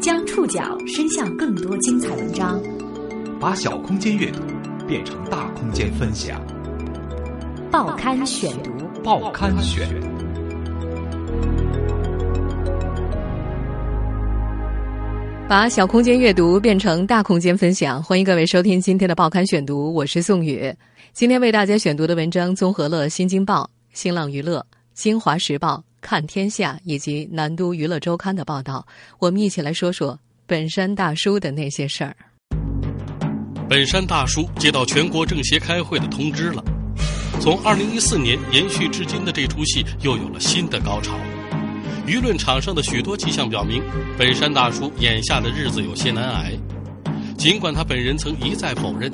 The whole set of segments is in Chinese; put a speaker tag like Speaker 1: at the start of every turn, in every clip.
Speaker 1: 将触角伸向更多精彩文章，
Speaker 2: 把小空间阅读变成大空间分享。
Speaker 1: 报刊选读，
Speaker 2: 报刊选。
Speaker 3: 把小空间阅读变成大空间分享，欢迎各位收听今天的报刊选读，我是宋宇。今天为大家选读的文章综合了《新京报》、《新浪娱乐》、《新华时报》、《看天下》以及《南都娱乐周刊》的报道，我们一起来说说本山大叔的那些事儿。
Speaker 4: 本山大叔接到全国政协开会的通知了，从二零一四年延续至今的这出戏又有了新的高潮。舆论场上的许多迹象表明，本山大叔眼下的日子有些难挨。尽管他本人曾一再否认，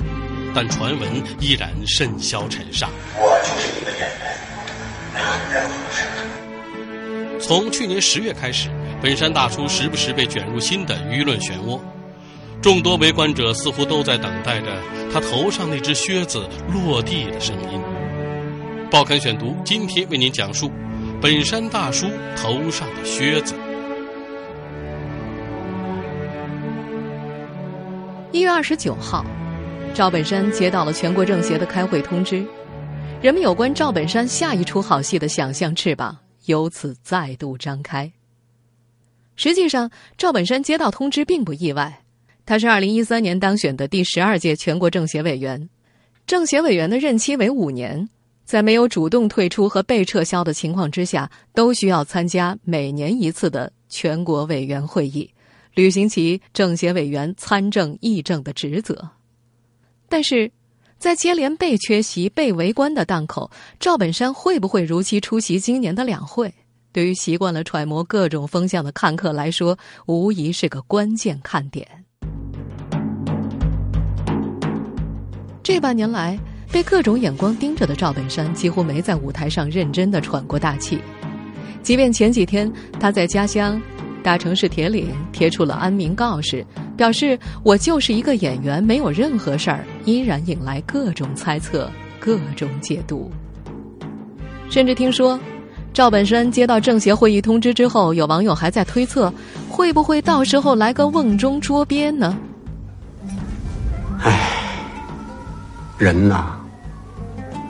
Speaker 4: 但传闻依然甚嚣尘上。
Speaker 5: 我就是一个演员，没有任何事。
Speaker 4: 从去年十月开始，本山大叔时不时被卷入新的舆论漩涡，众多围观者似乎都在等待着他头上那只靴子落地的声音。报刊选读今天为您讲述。本山大叔头上的靴子。
Speaker 3: 一月二十九号，赵本山接到了全国政协的开会通知，人们有关赵本山下一出好戏的想象翅膀由此再度张开。实际上，赵本山接到通知并不意外，他是二零一三年当选的第十二届全国政协委员，政协委员的任期为五年。在没有主动退出和被撤销的情况之下，都需要参加每年一次的全国委员会议，履行其政协委员参政议政的职责。但是，在接连被缺席、被围观的档口，赵本山会不会如期出席今年的两会？对于习惯了揣摩各种风向的看客来说，无疑是个关键看点。这半年来。被各种眼光盯着的赵本山几乎没在舞台上认真的喘过大气，即便前几天他在家乡大城市铁岭贴出了安民告示，表示我就是一个演员，没有任何事儿，依然引来各种猜测、各种解读。甚至听说，赵本山接到政协会议通知之后，有网友还在推测，会不会到时候来个瓮中捉鳖呢？
Speaker 5: 唉，人呐。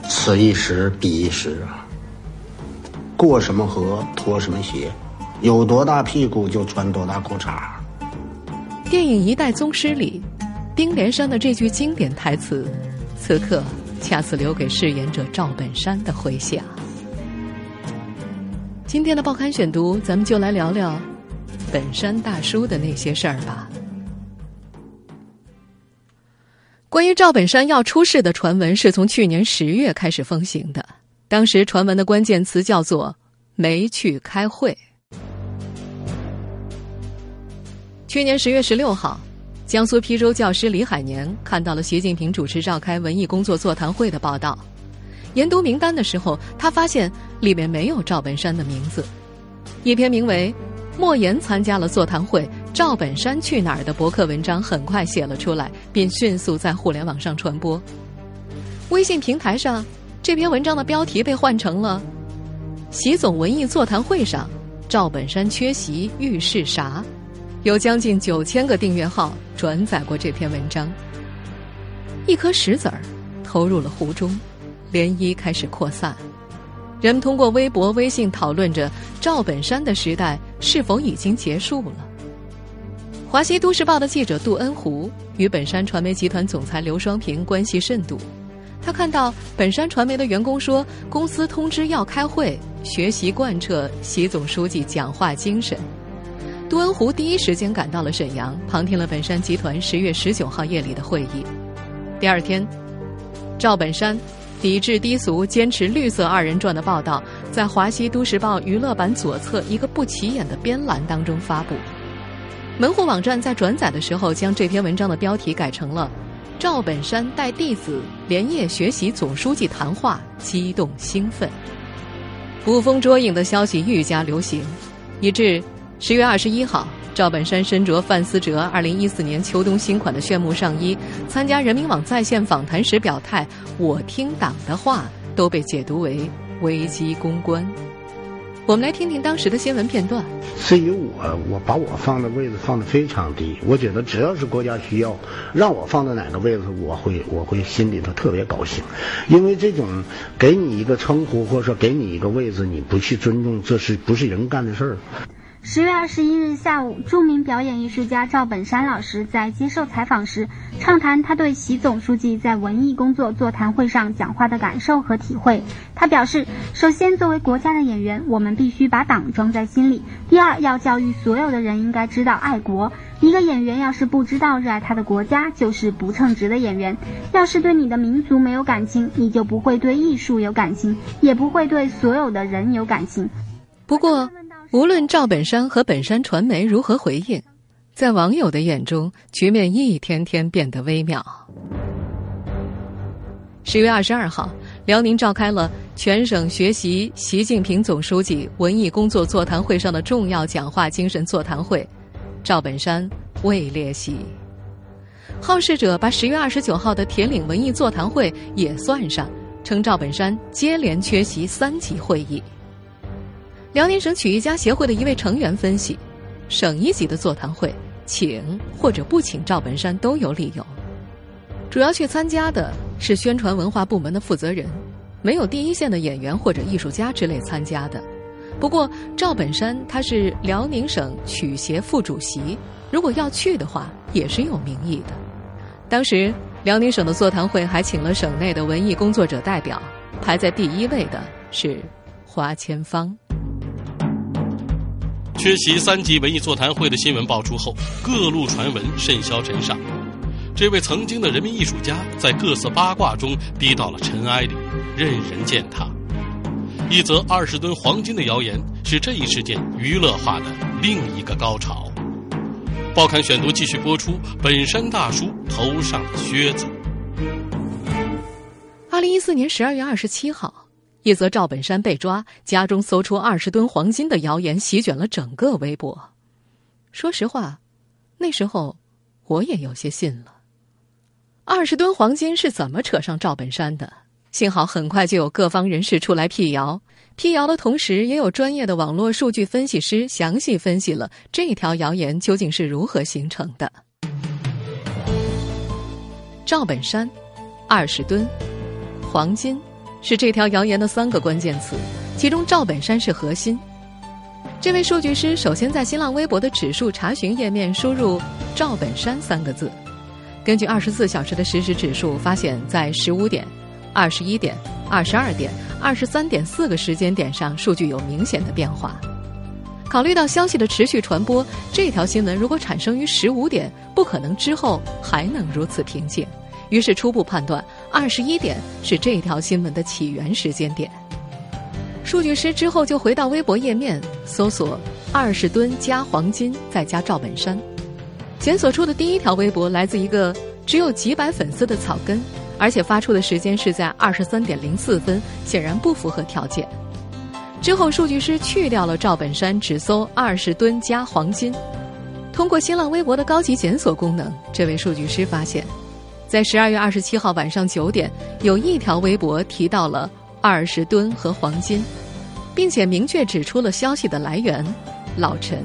Speaker 5: 此一时彼一时啊，过什么河脱什么鞋，有多大屁股就穿多大裤衩。
Speaker 3: 电影《一代宗师》里，丁连山的这句经典台词，此刻恰似留给饰演者赵本山的回响。今天的报刊选读，咱们就来聊聊本山大叔的那些事儿吧。关于赵本山要出事的传闻是从去年十月开始风行的，当时传闻的关键词叫做“没去开会”。去年十月十六号，江苏邳州教师李海年看到了习近平主持召开文艺工作座谈会的报道，研读名单的时候，他发现里面没有赵本山的名字。一篇名为《莫言参加了座谈会》。赵本山去哪儿的博客文章很快写了出来，并迅速在互联网上传播。微信平台上，这篇文章的标题被换成了“习总文艺座谈会上，赵本山缺席预示啥”，有将近九千个订阅号转载过这篇文章。一颗石子儿投入了湖中，涟漪开始扩散。人们通过微博、微信讨论着赵本山的时代是否已经结束了。华西都市报的记者杜恩湖与本山传媒集团总裁刘双平关系甚笃，他看到本山传媒的员工说公司通知要开会，学习贯彻习总书记讲话精神。杜恩湖第一时间赶到了沈阳，旁听了本山集团十月十九号夜里的会议。第二天，赵本山抵制低俗、坚持绿色二人转的报道，在华西都市报娱乐版左侧一个不起眼的边栏当中发布。门户网站在转载的时候，将这篇文章的标题改成了“赵本山带弟子连夜学习总书记谈话，激动兴奋”。捕风捉影的消息愈加流行，以致十月二十一号，赵本山身着范思哲二零一四年秋冬新款的炫目上衣，参加人民网在线访谈时表态“我听党的话”，都被解读为危机公关。我们来听听当时的新闻片段。
Speaker 5: 至于我，我把我放的位置放的非常低。我觉得只要是国家需要，让我放在哪个位置，我会我会心里头特别高兴。因为这种给你一个称呼，或者说给你一个位置，你不去尊重，这是不是人干的事儿？
Speaker 6: 十月二十一日下午，著名表演艺术家赵本山老师在接受采访时，畅谈他对习总书记在文艺工作座谈会上讲话的感受和体会。他表示，首先，作为国家的演员，我们必须把党装在心里；第二，要教育所有的人应该知道爱国。一个演员要是不知道热爱他的国家，就是不称职的演员。要是对你的民族没有感情，你就不会对艺术有感情，也不会对所有的人有感情。
Speaker 3: 不过。无论赵本山和本山传媒如何回应，在网友的眼中，局面一天天变得微妙。十月二十二号，辽宁召开了全省学习习近平总书记文艺工作座谈会上的重要讲话精神座谈会，赵本山未列席。好事者把十月二十九号的铁岭文艺座谈会也算上，称赵本山接连缺席三级会议。辽宁省曲艺家协会的一位成员分析，省一级的座谈会，请或者不请赵本山都有理由。主要去参加的是宣传文化部门的负责人，没有第一线的演员或者艺术家之类参加的。不过赵本山他是辽宁省曲协副主席，如果要去的话，也是有名义的。当时辽宁省的座谈会还请了省内的文艺工作者代表，排在第一位的是花千芳。
Speaker 4: 缺席三级文艺座谈会的新闻爆出后，各路传闻甚嚣尘上。这位曾经的人民艺术家在各色八卦中低到了尘埃里，任人践踏。一则二十吨黄金的谣言是这一事件娱乐化的另一个高潮。报刊选读继续播出：本山大叔头上靴子。
Speaker 3: 二零一四年十二月二十七号。一则赵本山被抓，家中搜出二十吨黄金的谣言席卷了整个微博。说实话，那时候我也有些信了。二十吨黄金是怎么扯上赵本山的？幸好很快就有各方人士出来辟谣。辟谣的同时，也有专业的网络数据分析师详细分析了这条谣言究竟是如何形成的。赵本山，二十吨黄金。是这条谣言的三个关键词，其中赵本山是核心。这位数据师首先在新浪微博的指数查询页面输入“赵本山”三个字，根据二十四小时的实时指数，发现在十五点、二十一点、二十二点、二十三点四个时间点上，数据有明显的变化。考虑到消息的持续传播，这条新闻如果产生于十五点，不可能之后还能如此平静。于是初步判断，二十一点是这条新闻的起源时间点。数据师之后就回到微博页面，搜索“二十吨加黄金再加赵本山”，检索出的第一条微博来自一个只有几百粉丝的草根，而且发出的时间是在二十三点零四分，显然不符合条件。之后，数据师去掉了赵本山，只搜“二十吨加黄金”。通过新浪微博的高级检索功能，这位数据师发现。在十二月二十七号晚上九点，有一条微博提到了二十吨和黄金，并且明确指出了消息的来源——老陈。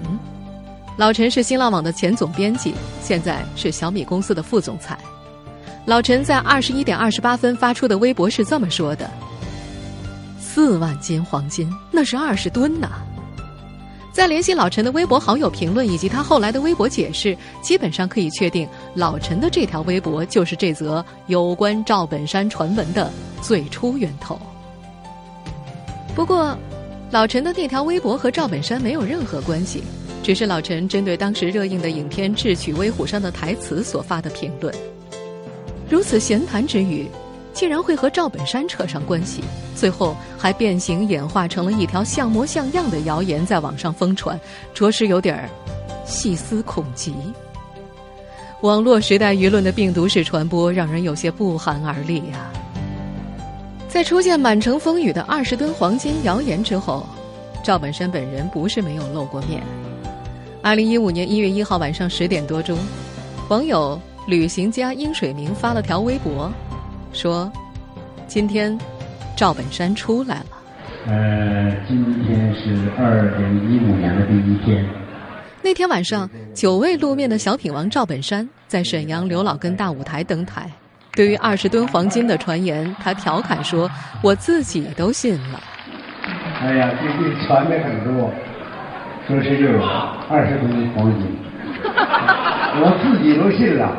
Speaker 3: 老陈是新浪网的前总编辑，现在是小米公司的副总裁。老陈在二十一点二十八分发出的微博是这么说的：“四万斤黄金，那是二十吨呐。”在联系老陈的微博好友评论以及他后来的微博解释，基本上可以确定，老陈的这条微博就是这则有关赵本山传闻的最初源头。不过，老陈的那条微博和赵本山没有任何关系，只是老陈针对当时热映的影片《智取威虎山》的台词所发的评论。如此闲谈之语。竟然会和赵本山扯上关系，最后还变形演化成了一条像模像样的谣言在网上疯传，着实有点儿细思恐极。网络时代舆论的病毒式传播让人有些不寒而栗呀。在出现满城风雨的二十吨黄金谣言之后，赵本山本人不是没有露过面。二零一五年一月一号晚上十点多钟，网友旅行家殷水明发了条微博。说：“今天赵本山出来了。”
Speaker 7: 呃，今天是二零一五年的第一天。
Speaker 3: 那天晚上，久未露面的小品王赵本山在沈阳刘老根大舞台登台。对于二十吨黄金的传言，他调侃说：“我自己都信了。”
Speaker 7: 哎呀，最近传的很多，说是有二十吨黄金，我自己都信了。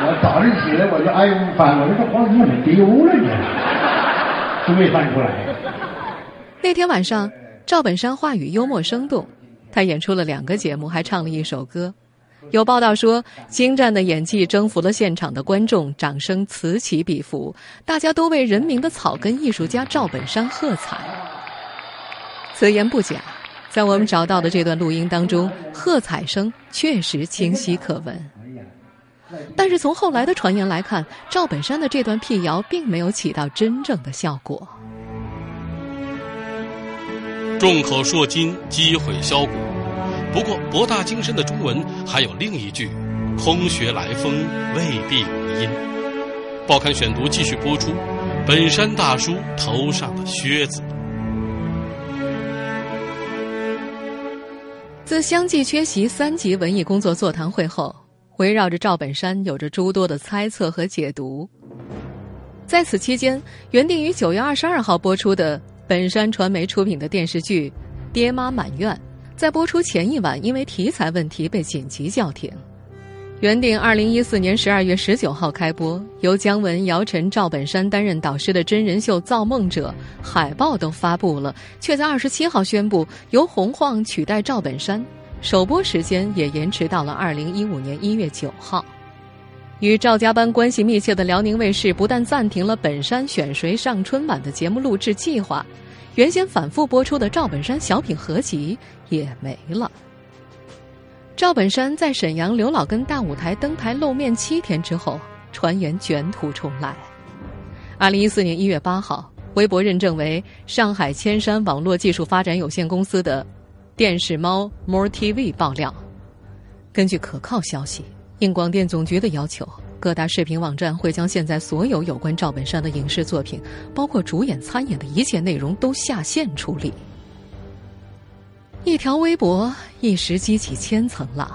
Speaker 7: 我早上起来我就哎呦翻，我说这黄金怎么丢了呢？都没翻出来。
Speaker 3: 那天晚上，赵本山话语幽默生动，他演出了两个节目，还唱了一首歌。有报道说，精湛的演技征服了现场的观众，掌声此起彼伏，大家都为人民的草根艺术家赵本山喝彩。此言不假，在我们找到的这段录音当中，喝彩声确实清晰可闻。但是从后来的传言来看，赵本山的这段辟谣并没有起到真正的效果。
Speaker 4: 众口铄金，积毁销骨。不过，博大精深的中文还有另一句：“空穴来风，未必无因。”报刊选读继续播出。本山大叔头上的靴子。
Speaker 3: 自相继缺席三级文艺工作座谈会后，围绕着赵本山有着诸多的猜测和解读。在此期间，原定于九月二十二号播出的本山传媒出品的电视剧《爹妈满院》。在播出前一晚，因为题材问题被紧急叫停。原定二零一四年十二月十九号开播，由姜文、姚晨、赵本山担任导师的真人秀《造梦者》海报都发布了，却在二十七号宣布由洪晃取代赵本山，首播时间也延迟到了二零一五年一月九号。与赵家班关系密切的辽宁卫视不但暂停了本山选谁上春晚的节目录制计划。原先反复播出的赵本山小品合集也没了。赵本山在沈阳刘老根大舞台登台露面七天之后，传言卷土重来。二零一四年一月八号，微博认证为上海千山网络技术发展有限公司的电视猫 More TV 爆料，根据可靠消息，应广电总局的要求。各大视频网站会将现在所有有关赵本山的影视作品，包括主演参演的一切内容都下线处理。一条微博一时激起千层浪，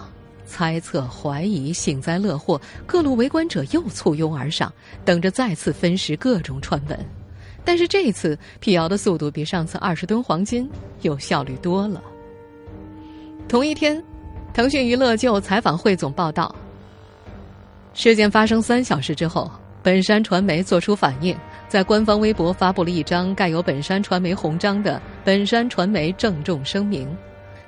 Speaker 3: 猜测、怀疑、幸灾乐祸，各路围观者又簇拥而上，等着再次分食各种传闻。但是这次辟谣的速度比上次二十吨黄金有效率多了。同一天，腾讯娱乐就采访汇总报道。事件发生三小时之后，本山传媒作出反应，在官方微博发布了一张盖有本山传媒红章的“本山传媒郑重声明”。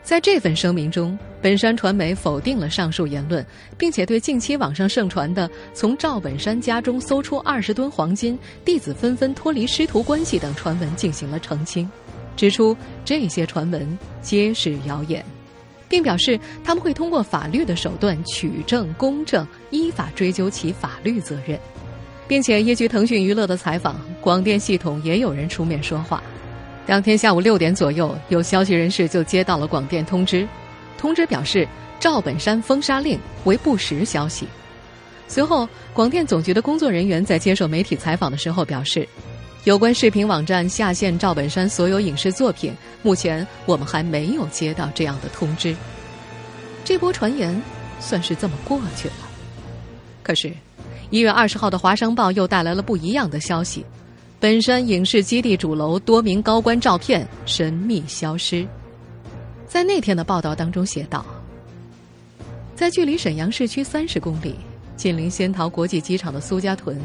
Speaker 3: 在这份声明中，本山传媒否定了上述言论，并且对近期网上盛传的从赵本山家中搜出二十吨黄金、弟子纷纷脱离师徒关系等传闻进行了澄清，指出这些传闻皆是谣言。并表示他们会通过法律的手段取证公正，依法追究其法律责任，并且依据腾讯娱乐的采访，广电系统也有人出面说话。当天下午六点左右，有消息人士就接到了广电通知，通知表示赵本山封杀令为不实消息。随后，广电总局的工作人员在接受媒体采访的时候表示。有关视频网站下线赵本山所有影视作品，目前我们还没有接到这样的通知。这波传言算是这么过去了。可是，一月二十号的《华商报》又带来了不一样的消息：本山影视基地主楼多名高官照片神秘消失。在那天的报道当中写道，在距离沈阳市区三十公里、紧邻仙桃国际机场的苏家屯。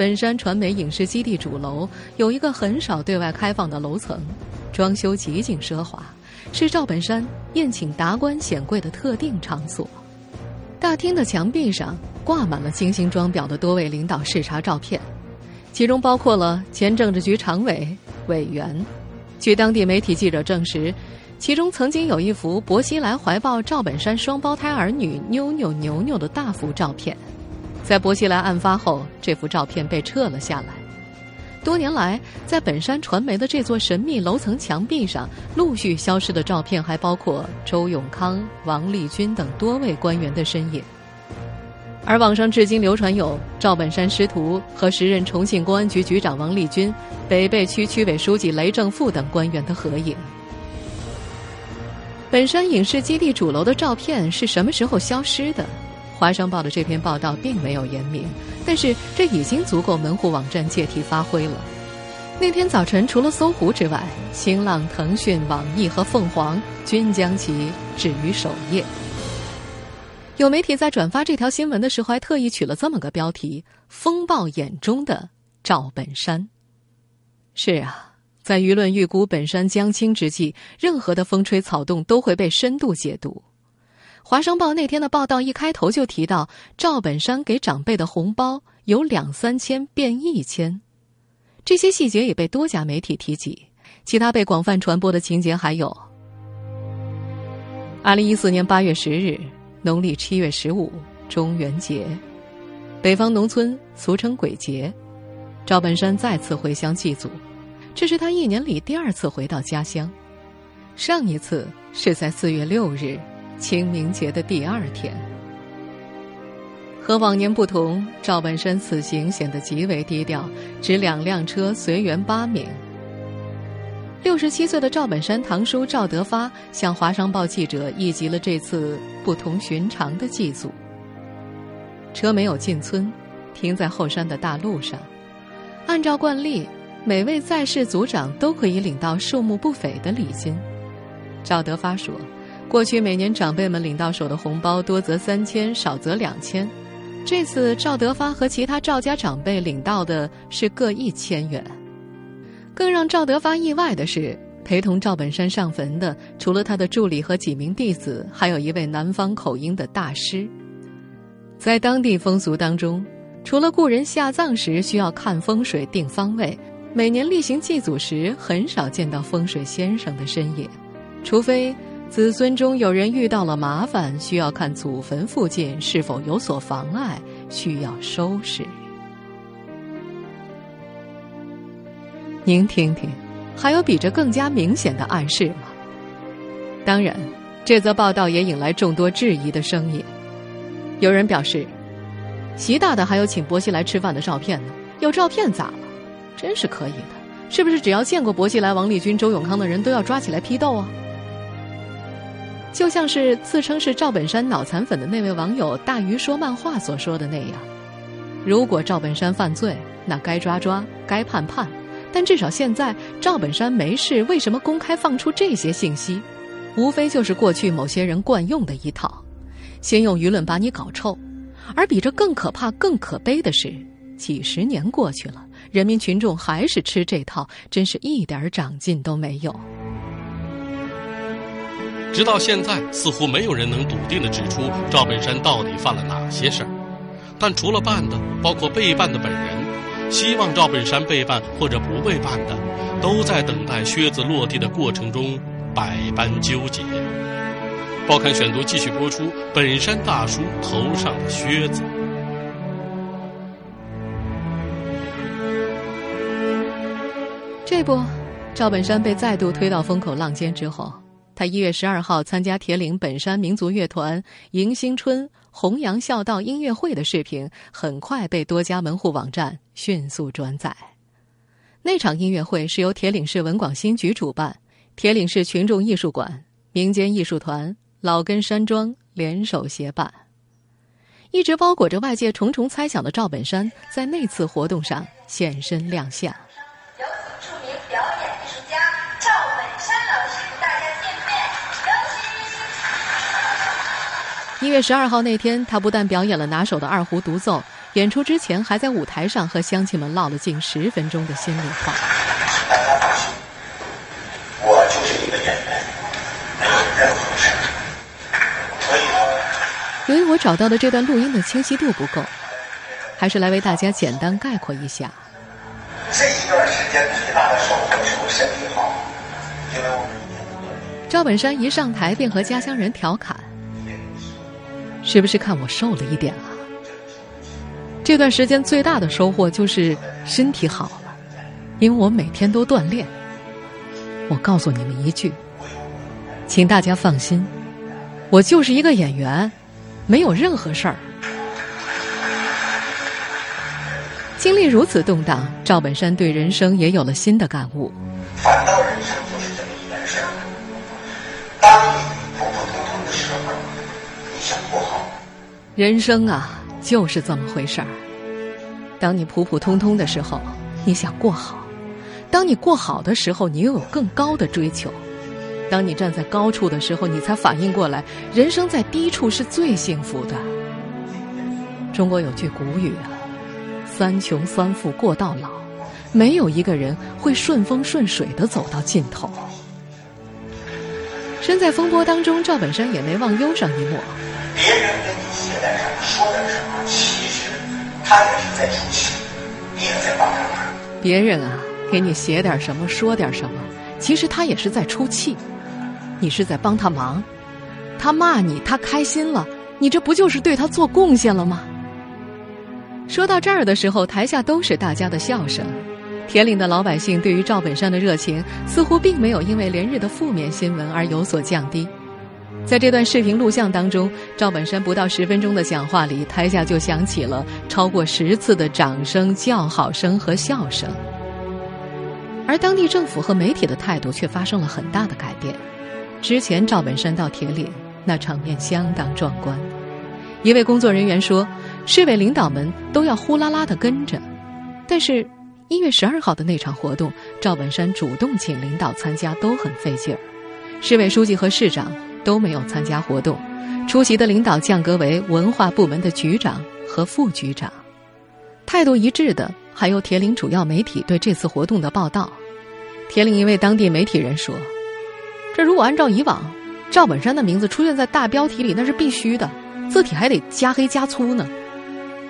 Speaker 3: 本山传媒影视基地主楼有一个很少对外开放的楼层，装修极尽奢华，是赵本山宴请达官显贵的特定场所。大厅的墙壁上挂满了精心装裱的多位领导视察照片，其中包括了前政治局常委、委员。据当地媒体记者证实，其中曾经有一幅薄熙来怀抱赵本山双胞胎儿女妞妞、牛牛的大幅照片。在薄熙来案发后，这幅照片被撤了下来。多年来，在本山传媒的这座神秘楼层墙壁上，陆续消失的照片还包括周永康、王立军等多位官员的身影。而网上至今流传有赵本山师徒和时任重庆公安局局长王立军、北碚区区委书记雷正富等官员的合影。本山影视基地主楼的照片是什么时候消失的？华商报的这篇报道并没有言明，但是这已经足够门户网站借题发挥了。那天早晨，除了搜狐之外，新浪、腾讯、网易和凤凰均将其置于首页。有媒体在转发这条新闻的时候，还特意取了这么个标题：“风暴眼中的赵本山。”是啊，在舆论预估本山将倾之际，任何的风吹草动都会被深度解读。华商报那天的报道一开头就提到，赵本山给长辈的红包有两三千变一千，这些细节也被多家媒体提及。其他被广泛传播的情节还有：二零一四年八月十日。农历七月十五，中元节，北方农村俗称鬼节。赵本山再次回乡祭祖，这是他一年里第二次回到家乡。上一次是在四月六日，清明节的第二天。和往年不同，赵本山此行显得极为低调，只两辆车，随缘八名。六十七岁的赵本山堂叔赵德发向华商报记者忆及了这次不同寻常的祭祖。车没有进村，停在后山的大路上。按照惯例，每位在世族长都可以领到数目不菲的礼金。赵德发说，过去每年长辈们领到手的红包多则三千，少则两千。这次赵德发和其他赵家长辈领到的是各一千元。更让赵德发意外的是，陪同赵本山上坟的除了他的助理和几名弟子，还有一位南方口音的大师。在当地风俗当中，除了故人下葬时需要看风水定方位，每年例行祭祖时很少见到风水先生的身影，除非子孙中有人遇到了麻烦，需要看祖坟附近是否有所妨碍，需要收拾。您听听，还有比这更加明显的暗示吗？当然，这则报道也引来众多质疑的声音。有人表示，习大大还有请薄熙来吃饭的照片呢，有照片咋了？真是可以的，是不是只要见过薄熙来、王立军、周永康的人都要抓起来批斗啊？就像是自称是赵本山脑残粉的那位网友大鱼说漫画所说的那样，如果赵本山犯罪，那该抓抓，该判判。但至少现在赵本山没事，为什么公开放出这些信息？无非就是过去某些人惯用的一套，先用舆论把你搞臭。而比这更可怕、更可悲的是，几十年过去了，人民群众还是吃这套，真是一点长进都没有。
Speaker 4: 直到现在，似乎没有人能笃定的指出赵本山到底犯了哪些事儿。但除了办的，包括被办的本人。希望赵本山被办或者不被办的，都在等待靴子落地的过程中百般纠结。报刊选读继续播出：本山大叔头上的靴子。
Speaker 3: 这不，赵本山被再度推到风口浪尖之后，他一月十二号参加铁岭本山民族乐团迎新春。弘扬孝道音乐会的视频很快被多家门户网站迅速转载。那场音乐会是由铁岭市文广新局主办，铁岭市群众艺术馆、民间艺术团、老根山庄联手协办。一直包裹着外界重重猜想的赵本山，在那次活动上现身亮相。一月十二号那天，他不但表演了拿手的二胡独奏，演出之前还在舞台上和乡亲们唠了近十分钟的心里话。
Speaker 8: 我就是一个演员，没有任何事。
Speaker 3: 由于我找到的这段录音的清晰度不够，还是来为大家简单概括一下。
Speaker 8: 这一段时间最大的收获是我身体好，因为我
Speaker 3: 赵本山一上台便和家乡人调侃。是不是看我瘦了一点啊？这段时间最大的收获就是身体好了因为我每天都锻炼。我告诉你们一句请大家放心我就是一个演员没有任何事儿。经历如此动荡赵本山对人生也有了新的感悟。人生啊，就是这么回事儿。当你普普通通的时候，你想过好；当你过好的时候，你又有更高的追求。当你站在高处的时候，你才反应过来，人生在低处是最幸福的。中国有句古语啊，“三穷三富过到老”，没有一个人会顺风顺水的走到尽头。身在风波当中，赵本山也没忘忧上一抹。
Speaker 8: 别人跟你写点什么，说点什么，其实他也是在出气，你也在帮着他。
Speaker 3: 别人啊，给你写点什么，说点什么，其实他也是在出气。你是在帮他忙，他骂你，他开心了，你这不就是对他做贡献了吗？说到这儿的时候，台下都是大家的笑声。铁岭的老百姓对于赵本山的热情，似乎并没有因为连日的负面新闻而有所降低。在这段视频录像当中，赵本山不到十分钟的讲话里，台下就响起了超过十次的掌声、叫好声和笑声。而当地政府和媒体的态度却发生了很大的改变。之前赵本山到铁岭，那场面相当壮观。一位工作人员说，市委领导们都要呼啦啦的跟着。但是一月十二号的那场活动，赵本山主动请领导参加，都很费劲儿。市委书记和市长都没有参加活动，出席的领导降格为文化部门的局长和副局长。态度一致的还有铁岭主要媒体对这次活动的报道。铁岭一位当地媒体人说。这如果按照以往，赵本山的名字出现在大标题里那是必须的，字体还得加黑加粗呢。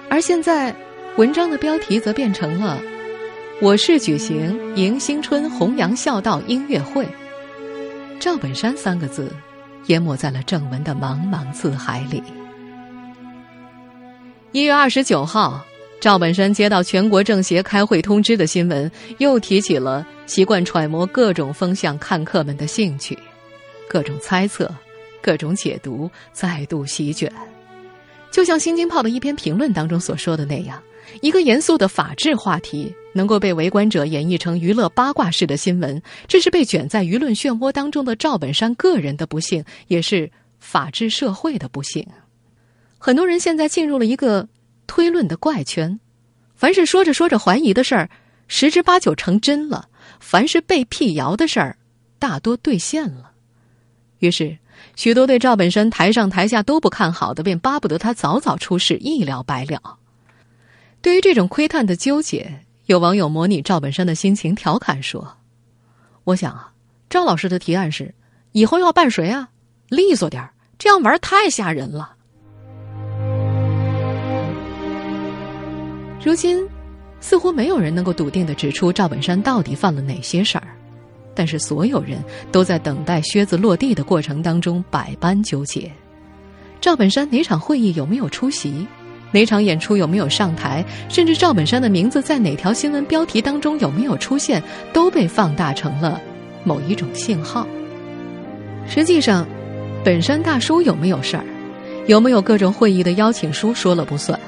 Speaker 3: 而现在，文章的标题则变成了“我市举行迎新春弘扬孝道音乐会”，赵本山三个字淹没在了正文的茫茫字海里。一月二十九号，赵本山接到全国政协开会通知的新闻，又提起了。习惯揣摩各种风向，看客们的兴趣，各种猜测，各种解读，再度席卷。就像《新京报》的一篇评论当中所说的那样，一个严肃的法治话题能够被围观者演绎成娱乐八卦式的新闻，这是被卷在舆论漩涡当中的赵本山个人的不幸，也是法治社会的不幸。很多人现在进入了一个推论的怪圈，凡是说着说着怀疑的事儿，十之八九成真了。凡是被辟谣的事儿，大多兑现了。于是，许多对赵本山台上台下都不看好的，便巴不得他早早出事，一了百了。对于这种窥探的纠结，有网友模拟赵本山的心情，调侃说：“我想啊，赵老师的提案是，以后要办谁啊，利索点儿，这样玩太吓人了。”如今。似乎没有人能够笃定的指出赵本山到底犯了哪些事儿，但是所有人都在等待靴子落地的过程当中百般纠结。赵本山哪场会议有没有出席？哪场演出有没有上台？甚至赵本山的名字在哪条新闻标题当中有没有出现，都被放大成了某一种信号。实际上，本山大叔有没有事儿？有没有各种会议的邀请书说了不算？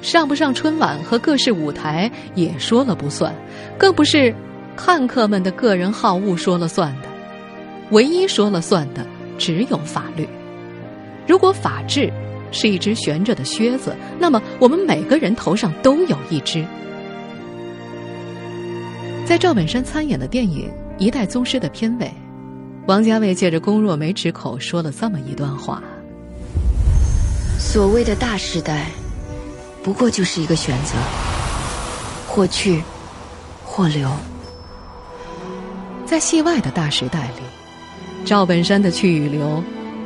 Speaker 3: 上不上春晚和各式舞台也说了不算，更不是看客们的个人好恶说了算的。唯一说了算的只有法律。如果法治是一只悬着的靴子，那么我们每个人头上都有一只。在赵本山参演的电影《一代宗师》的片尾，王家卫借着龚若梅之口说了这么一段话：
Speaker 9: 所谓的大时代。不过就是一个选择，或去，或留。
Speaker 3: 在戏外的大时代里，赵本山的去与留，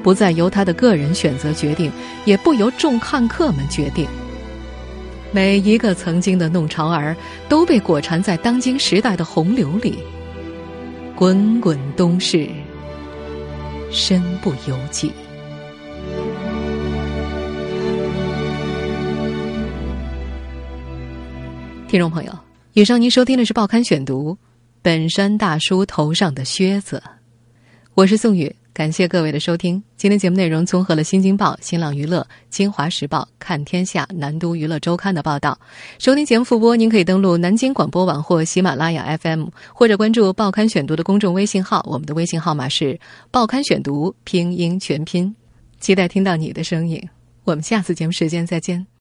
Speaker 3: 不再由他的个人选择决定，也不由众看客们决定。每一个曾经的弄潮儿，都被裹缠在当今时代的洪流里，滚滚东逝，身不由己。听众朋友，以上您收听的是《报刊选读》，本山大叔头上的靴子，我是宋宇。感谢各位的收听。今天节目内容综合了《新京报》、新浪娱乐、京华时报、看天下、南都娱乐周刊的报道。收听节目复播，您可以登录南京广播网或喜马拉雅 FM，或者关注“报刊选读”的公众微信号，我们的微信号码是“报刊选读”拼音全拼。期待听到你的声音。我们下次节目时间再见。